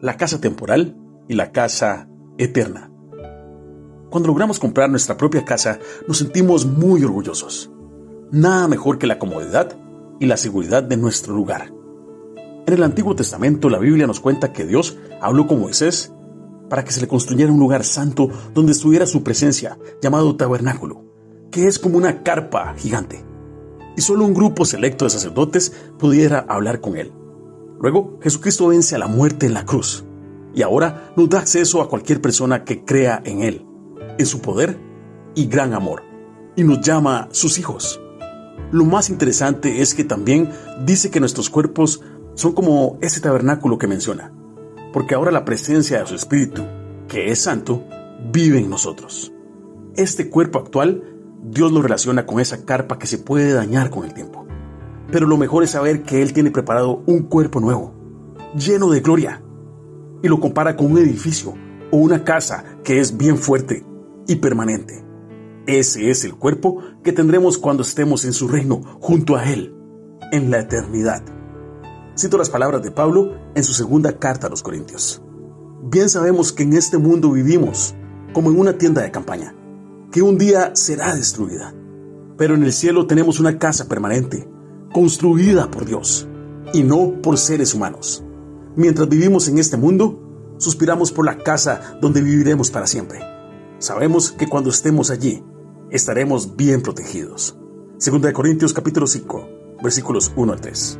la casa temporal y la casa eterna. Cuando logramos comprar nuestra propia casa, nos sentimos muy orgullosos. Nada mejor que la comodidad y la seguridad de nuestro lugar. En el Antiguo Testamento la Biblia nos cuenta que Dios habló con Moisés para que se le construyera un lugar santo donde estuviera su presencia, llamado tabernáculo, que es como una carpa gigante. Y solo un grupo selecto de sacerdotes pudiera hablar con él. Luego, Jesucristo vence a la muerte en la cruz y ahora nos da acceso a cualquier persona que crea en Él en su poder y gran amor, y nos llama sus hijos. Lo más interesante es que también dice que nuestros cuerpos son como ese tabernáculo que menciona, porque ahora la presencia de su Espíritu, que es santo, vive en nosotros. Este cuerpo actual, Dios lo relaciona con esa carpa que se puede dañar con el tiempo. Pero lo mejor es saber que Él tiene preparado un cuerpo nuevo, lleno de gloria, y lo compara con un edificio o una casa que es bien fuerte y permanente. Ese es el cuerpo que tendremos cuando estemos en su reino junto a Él, en la eternidad. Cito las palabras de Pablo en su segunda carta a los Corintios. Bien sabemos que en este mundo vivimos como en una tienda de campaña, que un día será destruida. Pero en el cielo tenemos una casa permanente, construida por Dios, y no por seres humanos. Mientras vivimos en este mundo, suspiramos por la casa donde viviremos para siempre. Sabemos que cuando estemos allí, estaremos bien protegidos. Segunda de Corintios capítulo 5, versículos 1 al 3.